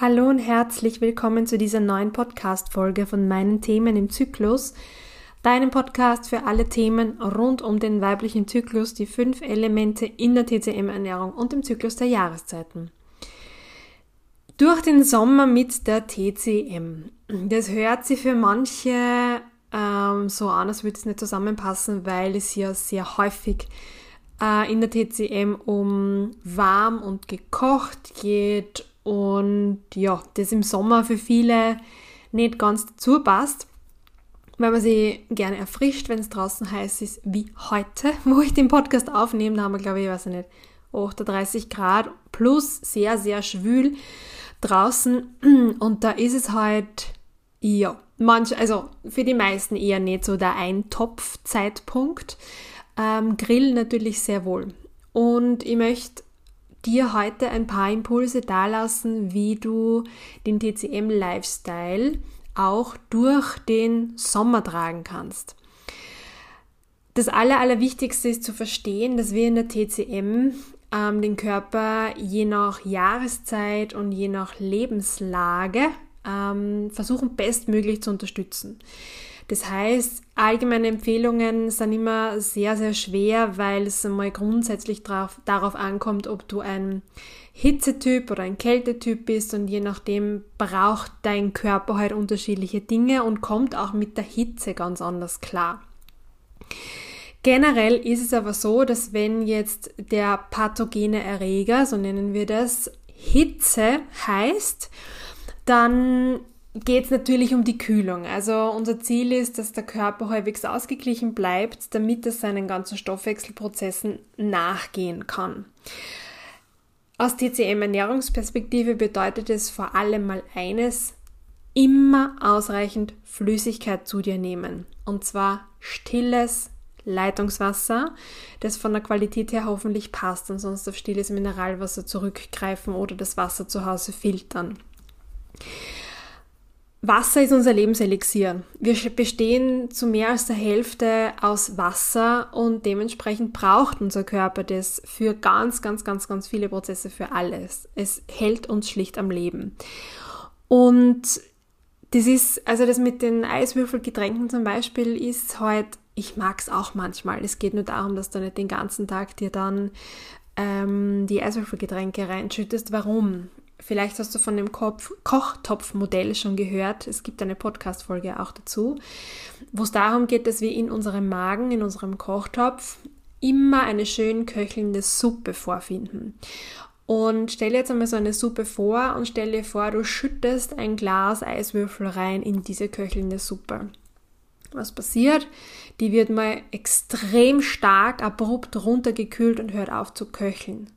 Hallo und herzlich willkommen zu dieser neuen Podcast-Folge von meinen Themen im Zyklus. Deinem Podcast für alle Themen rund um den weiblichen Zyklus, die fünf Elemente in der TCM-Ernährung und im Zyklus der Jahreszeiten. Durch den Sommer mit der TCM. Das hört sich für manche ähm, so an, als würde es nicht zusammenpassen, weil es ja sehr häufig äh, in der TCM um warm und gekocht geht und ja, das im Sommer für viele nicht ganz dazu passt, weil man sich gerne erfrischt, wenn es draußen heiß ist, wie heute, wo ich den Podcast aufnehme. Da haben wir, glaube ich, weiß ich nicht, 38 Grad plus sehr, sehr schwül draußen. Und da ist es halt, ja, manch, also für die meisten eher nicht so der Eintopf-Zeitpunkt. Ähm, Grill natürlich sehr wohl. Und ich möchte dir heute ein paar Impulse dalassen, wie du den TCM-Lifestyle auch durch den Sommer tragen kannst. Das Aller, Allerwichtigste ist zu verstehen, dass wir in der TCM ähm, den Körper je nach Jahreszeit und je nach Lebenslage ähm, versuchen bestmöglich zu unterstützen. Das heißt, allgemeine Empfehlungen sind immer sehr, sehr schwer, weil es einmal grundsätzlich drauf, darauf ankommt, ob du ein Hitzetyp oder ein Kältetyp bist und je nachdem braucht dein Körper halt unterschiedliche Dinge und kommt auch mit der Hitze ganz anders klar. Generell ist es aber so, dass wenn jetzt der pathogene Erreger, so nennen wir das, Hitze heißt, dann geht es natürlich um die Kühlung. Also unser Ziel ist, dass der Körper halbwegs ausgeglichen bleibt, damit er seinen ganzen Stoffwechselprozessen nachgehen kann. Aus TCM-Ernährungsperspektive bedeutet es vor allem mal eines, immer ausreichend Flüssigkeit zu dir nehmen. Und zwar stilles Leitungswasser, das von der Qualität her hoffentlich passt und sonst auf stilles Mineralwasser zurückgreifen oder das Wasser zu Hause filtern. Wasser ist unser Lebenselixier. Wir bestehen zu mehr als der Hälfte aus Wasser und dementsprechend braucht unser Körper das für ganz, ganz, ganz, ganz viele Prozesse, für alles. Es hält uns schlicht am Leben. Und das ist, also das mit den Eiswürfelgetränken zum Beispiel ist halt, ich mag es auch manchmal. Es geht nur darum, dass du nicht den ganzen Tag dir dann ähm, die Eiswürfelgetränke reinschüttest. Warum? Vielleicht hast du von dem Kochtopfmodell schon gehört. Es gibt eine Podcast-Folge auch dazu, wo es darum geht, dass wir in unserem Magen, in unserem Kochtopf immer eine schön köchelnde Suppe vorfinden. Und stell dir jetzt einmal so eine Suppe vor und stell dir vor, du schüttest ein Glas Eiswürfel rein in diese köchelnde Suppe. Was passiert? Die wird mal extrem stark abrupt runtergekühlt und hört auf zu köcheln.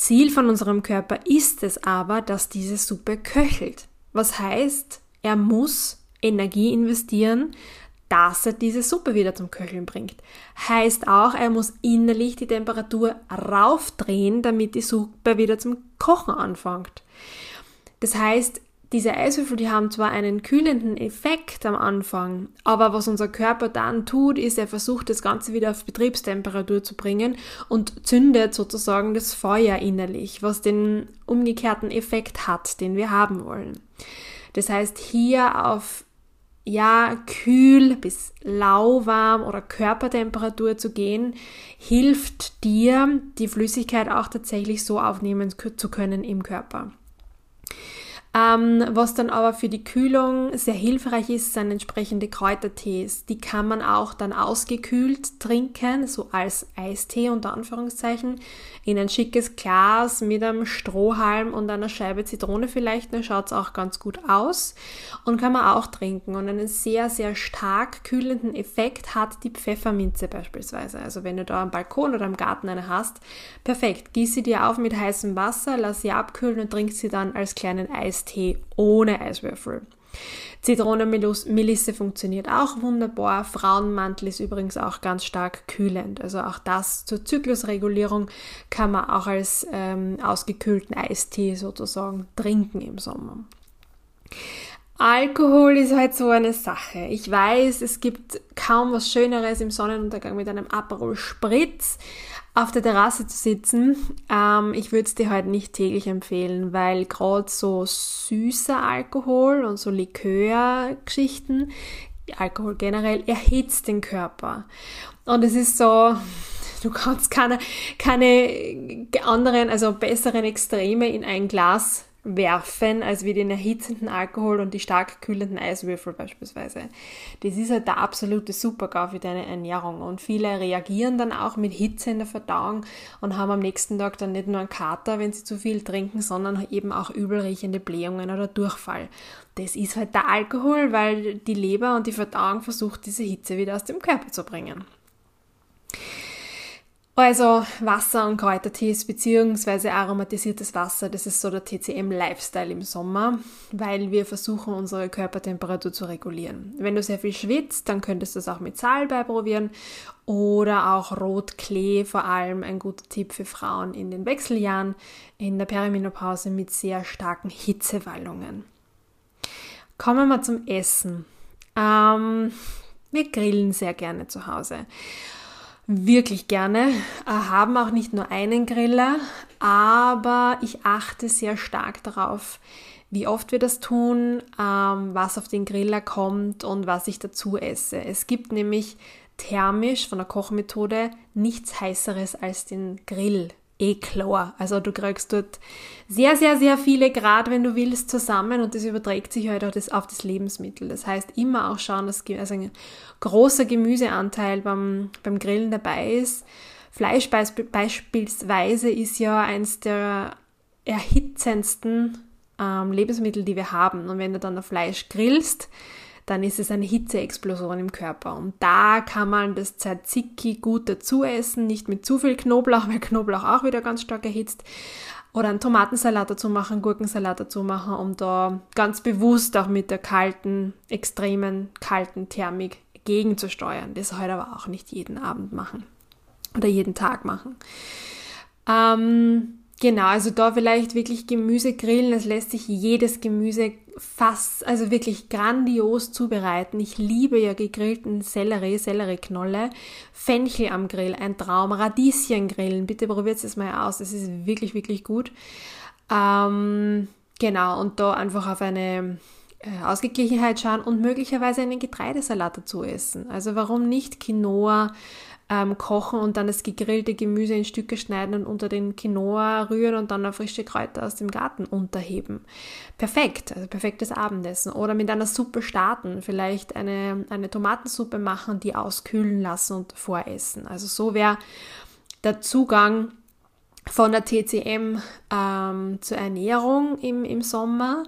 Ziel von unserem Körper ist es aber, dass diese Suppe köchelt. Was heißt, er muss Energie investieren, dass er diese Suppe wieder zum Köcheln bringt. Heißt auch, er muss innerlich die Temperatur raufdrehen, damit die Suppe wieder zum Kochen anfängt. Das heißt, diese Eiswürfel, die haben zwar einen kühlenden Effekt am Anfang, aber was unser Körper dann tut, ist, er versucht das Ganze wieder auf Betriebstemperatur zu bringen und zündet sozusagen das Feuer innerlich, was den umgekehrten Effekt hat, den wir haben wollen. Das heißt, hier auf ja, kühl bis lauwarm oder Körpertemperatur zu gehen, hilft dir, die Flüssigkeit auch tatsächlich so aufnehmen zu können im Körper. Ähm, was dann aber für die Kühlung sehr hilfreich ist, sind entsprechende Kräutertees. Die kann man auch dann ausgekühlt trinken, so als Eistee unter Anführungszeichen, in ein schickes Glas mit einem Strohhalm und einer Scheibe Zitrone vielleicht. Dann schaut es auch ganz gut aus und kann man auch trinken. Und einen sehr, sehr stark kühlenden Effekt hat die Pfefferminze beispielsweise. Also wenn du da am Balkon oder am Garten eine hast, perfekt. Gieß sie dir auf mit heißem Wasser, lass sie abkühlen und trink sie dann als kleinen Eis Eistee ohne Eiswürfel. Zitronenmelisse funktioniert auch wunderbar. Frauenmantel ist übrigens auch ganz stark kühlend. Also auch das zur Zyklusregulierung kann man auch als ähm, ausgekühlten Eistee sozusagen trinken im Sommer. Alkohol ist halt so eine Sache. Ich weiß, es gibt kaum was Schöneres im Sonnenuntergang mit einem Aperol Spritz, auf der Terrasse zu sitzen. Ähm, ich würde es dir heute nicht täglich empfehlen, weil gerade so süßer Alkohol und so Likörgeschichten, Alkohol generell, erhitzt den Körper. Und es ist so, du kannst keine, keine anderen, also besseren Extreme in ein Glas werfen, als wie den erhitzenden Alkohol und die stark kühlenden Eiswürfel beispielsweise. Das ist halt der absolute Supergau für deine Ernährung und viele reagieren dann auch mit Hitze in der Verdauung und haben am nächsten Tag dann nicht nur einen Kater, wenn sie zu viel trinken, sondern eben auch übelriechende Blähungen oder Durchfall. Das ist halt der Alkohol, weil die Leber und die Verdauung versucht, diese Hitze wieder aus dem Körper zu bringen. Also Wasser und Kräutertees bzw. aromatisiertes Wasser, das ist so der TCM-Lifestyle im Sommer, weil wir versuchen, unsere Körpertemperatur zu regulieren. Wenn du sehr viel schwitzt, dann könntest du es auch mit Salbei probieren oder auch Rotklee, vor allem ein guter Tipp für Frauen in den Wechseljahren, in der Perimenopause mit sehr starken Hitzewallungen. Kommen wir zum Essen. Ähm, wir grillen sehr gerne zu Hause wirklich gerne, äh, haben auch nicht nur einen Griller, aber ich achte sehr stark darauf, wie oft wir das tun, ähm, was auf den Griller kommt und was ich dazu esse. Es gibt nämlich thermisch von der Kochmethode nichts heißeres als den Grill eh klar. Also du kriegst dort sehr, sehr, sehr viele Grad, wenn du willst, zusammen und das überträgt sich halt auch das, auf das Lebensmittel. Das heißt, immer auch schauen, dass also ein großer Gemüseanteil beim, beim Grillen dabei ist. Fleisch beispielsweise ist ja eins der erhitzendsten ähm, Lebensmittel, die wir haben. Und wenn du dann ein Fleisch grillst, dann ist es eine Hitzeexplosion im Körper. Und da kann man das Tzatziki gut dazu essen, nicht mit zu viel Knoblauch, weil Knoblauch auch wieder ganz stark erhitzt. Oder einen Tomatensalat dazu machen, Gurkensalat dazu machen, um da ganz bewusst auch mit der kalten, extremen, kalten Thermik gegenzusteuern. Das heute aber auch nicht jeden Abend machen oder jeden Tag machen. Ähm, Genau, also da vielleicht wirklich Gemüse grillen. Es lässt sich jedes Gemüse fast, also wirklich grandios zubereiten. Ich liebe ja gegrillten Sellerie, Sellerieknolle, Fenchel am Grill, ein Traum, Radieschen grillen. Bitte probiert es mal aus. Es ist wirklich, wirklich gut. Ähm, genau, und da einfach auf eine äh, Ausgeglichenheit schauen und möglicherweise einen Getreidesalat dazu essen. Also warum nicht Quinoa? Ähm, kochen und dann das gegrillte Gemüse in Stücke schneiden und unter den Quinoa rühren und dann frische Kräuter aus dem Garten unterheben. Perfekt, also perfektes Abendessen. Oder mit einer Suppe starten, vielleicht eine, eine Tomatensuppe machen, die auskühlen lassen und voressen. Also so wäre der Zugang von der TCM ähm, zur Ernährung im, im Sommer.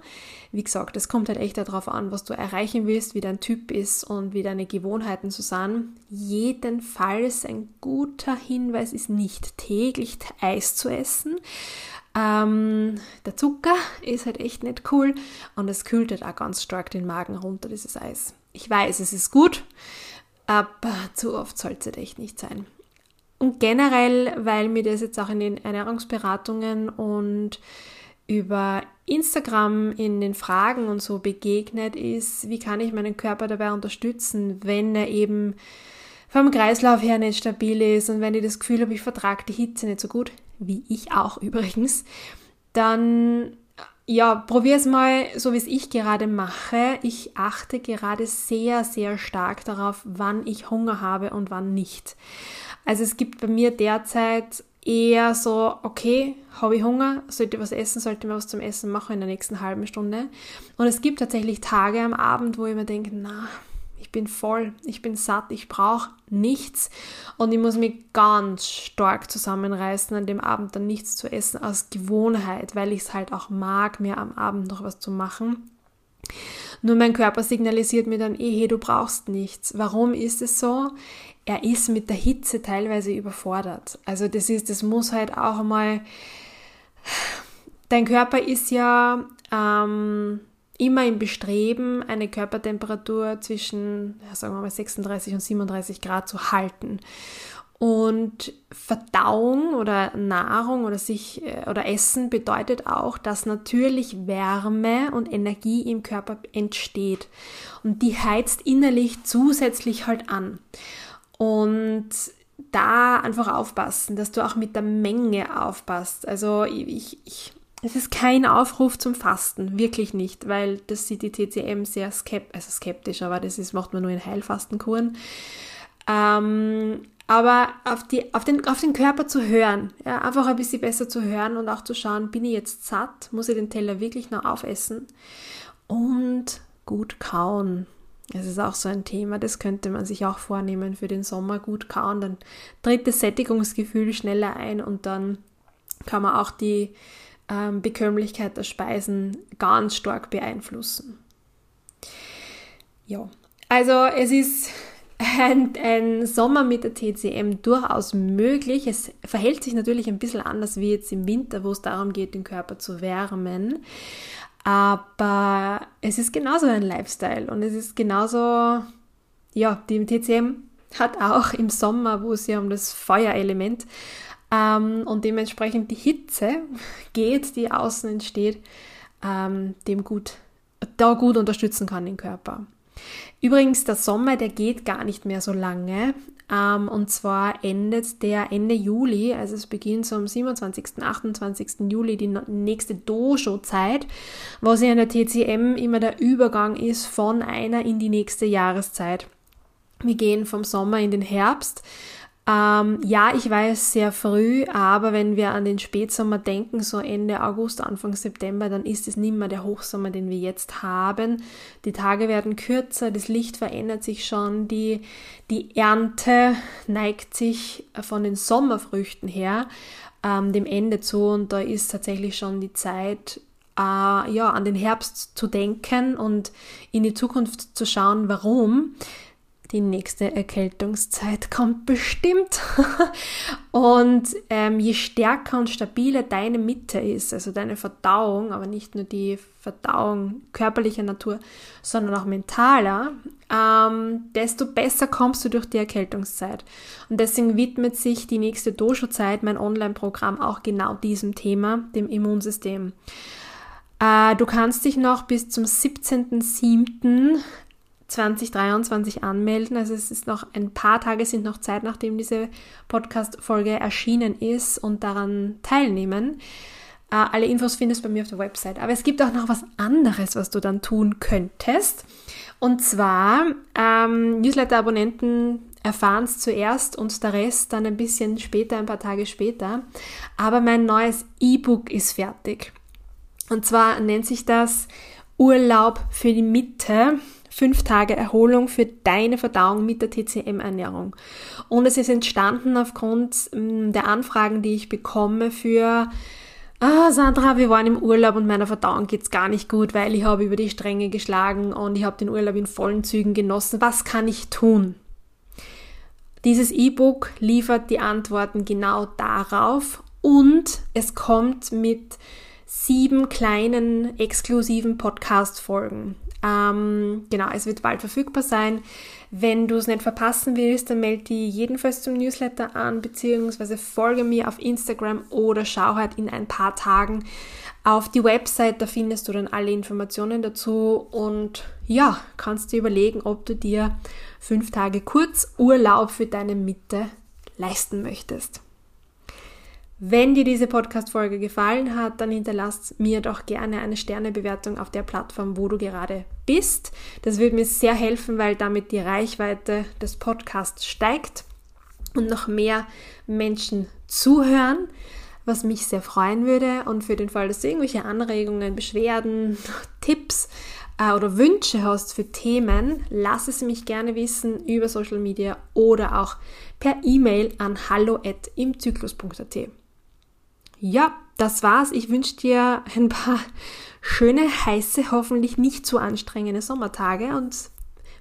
Wie gesagt, es kommt halt echt darauf an, was du erreichen willst, wie dein Typ ist und wie deine Gewohnheiten so sind. Jedenfalls ein guter Hinweis ist nicht täglich Eis zu essen. Ähm, der Zucker ist halt echt nicht cool und es kühlt halt auch ganz stark den Magen runter, dieses Eis. Ich weiß, es ist gut, aber zu oft sollte es halt echt nicht sein. Und generell, weil mir das jetzt auch in den Ernährungsberatungen und über Instagram in den Fragen und so begegnet ist, wie kann ich meinen Körper dabei unterstützen, wenn er eben vom Kreislauf her nicht stabil ist und wenn ich das Gefühl habe, ich vertrage die Hitze nicht so gut, wie ich auch übrigens, dann ja, probier es mal so, wie es ich gerade mache. Ich achte gerade sehr, sehr stark darauf, wann ich Hunger habe und wann nicht. Also es gibt bei mir derzeit eher so, okay, habe ich Hunger, sollte was essen, sollte mir was zum Essen machen in der nächsten halben Stunde. Und es gibt tatsächlich Tage am Abend, wo ich mir denke, na, ich bin voll, ich bin satt, ich brauche nichts und ich muss mich ganz stark zusammenreißen, an dem Abend dann nichts zu essen aus Gewohnheit, weil ich es halt auch mag, mir am Abend noch was zu machen. Nur mein Körper signalisiert mir dann eh, hey, du brauchst nichts. Warum ist es so? Er ist mit der Hitze teilweise überfordert. Also das ist, das muss halt auch einmal, dein Körper ist ja ähm, immer im Bestreben, eine Körpertemperatur zwischen, sagen wir mal, 36 und 37 Grad zu halten. Und Verdauung oder Nahrung oder sich äh, oder Essen bedeutet auch, dass natürlich Wärme und Energie im Körper entsteht. Und die heizt innerlich zusätzlich halt an. Und da einfach aufpassen, dass du auch mit der Menge aufpasst. Also ich, ich es ist kein Aufruf zum Fasten, wirklich nicht, weil das sieht die TCM sehr skep also skeptisch, aber das ist, macht man nur in Heilfastenkuren. Ähm, aber auf, die, auf, den, auf den Körper zu hören, ja, einfach ein bisschen besser zu hören und auch zu schauen, bin ich jetzt satt, muss ich den Teller wirklich noch aufessen und gut kauen. Das ist auch so ein Thema, das könnte man sich auch vornehmen für den Sommer, gut kauen, dann tritt das Sättigungsgefühl schneller ein und dann kann man auch die ähm, Bekömmlichkeit der Speisen ganz stark beeinflussen. Ja, also es ist ein, ein, Sommer mit der TCM durchaus möglich. Es verhält sich natürlich ein bisschen anders wie jetzt im Winter, wo es darum geht, den Körper zu wärmen. Aber es ist genauso ein Lifestyle und es ist genauso, ja, die TCM hat auch im Sommer, wo es ja um das Feuerelement ähm, und dementsprechend die Hitze geht, die außen entsteht, ähm, dem gut, da gut unterstützen kann den Körper. Übrigens, der Sommer, der geht gar nicht mehr so lange. Ähm, und zwar endet der Ende Juli, also es beginnt so am 27., 28. Juli die nächste Dojo-Zeit, was ja in der TCM immer der Übergang ist von einer in die nächste Jahreszeit. Wir gehen vom Sommer in den Herbst ähm, ja, ich weiß sehr früh, aber wenn wir an den Spätsommer denken, so Ende August, Anfang September, dann ist es nicht mehr der Hochsommer, den wir jetzt haben. Die Tage werden kürzer, das Licht verändert sich schon, die, die Ernte neigt sich von den Sommerfrüchten her ähm, dem Ende zu und da ist tatsächlich schon die Zeit, äh, ja, an den Herbst zu denken und in die Zukunft zu schauen, warum die nächste Erkältungszeit kommt bestimmt. und ähm, je stärker und stabiler deine Mitte ist, also deine Verdauung, aber nicht nur die Verdauung körperlicher Natur, sondern auch mentaler, ähm, desto besser kommst du durch die Erkältungszeit. Und deswegen widmet sich die nächste Dojo-Zeit, mein Online-Programm, auch genau diesem Thema, dem Immunsystem. Äh, du kannst dich noch bis zum 17.07. 2023 anmelden. Also es ist noch ein paar Tage sind noch Zeit, nachdem diese Podcast-Folge erschienen ist und daran teilnehmen. Äh, alle Infos findest du bei mir auf der Website. Aber es gibt auch noch was anderes, was du dann tun könntest. Und zwar ähm, Newsletter-Abonnenten erfahren es zuerst und der Rest dann ein bisschen später, ein paar Tage später. Aber mein neues E-Book ist fertig. Und zwar nennt sich das Urlaub für die Mitte fünf Tage Erholung für deine Verdauung mit der TCM-Ernährung. Und es ist entstanden aufgrund mm, der Anfragen, die ich bekomme für Ah, Sandra, wir waren im Urlaub und meiner Verdauung geht's gar nicht gut, weil ich habe über die Stränge geschlagen und ich habe den Urlaub in vollen Zügen genossen. Was kann ich tun? Dieses E-Book liefert die Antworten genau darauf und es kommt mit sieben kleinen exklusiven Podcast-Folgen. Ähm, genau, es wird bald verfügbar sein. Wenn du es nicht verpassen willst, dann melde dich jedenfalls zum Newsletter an, beziehungsweise folge mir auf Instagram oder schau halt in ein paar Tagen auf die Website, da findest du dann alle Informationen dazu und ja, kannst dir überlegen, ob du dir fünf Tage Kurzurlaub für deine Mitte leisten möchtest. Wenn dir diese Podcast-Folge gefallen hat, dann hinterlass mir doch gerne eine Sternebewertung auf der Plattform, wo du gerade bist. Das würde mir sehr helfen, weil damit die Reichweite des Podcasts steigt und noch mehr Menschen zuhören, was mich sehr freuen würde. Und für den Fall, dass du irgendwelche Anregungen, Beschwerden, Tipps äh, oder Wünsche hast für Themen, lass es mich gerne wissen über Social Media oder auch per E-Mail an hallo@imzyklus.at. Ja, das war's. Ich wünsche dir ein paar schöne, heiße, hoffentlich nicht zu anstrengende Sommertage und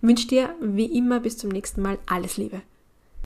wünsche dir wie immer bis zum nächsten Mal alles Liebe.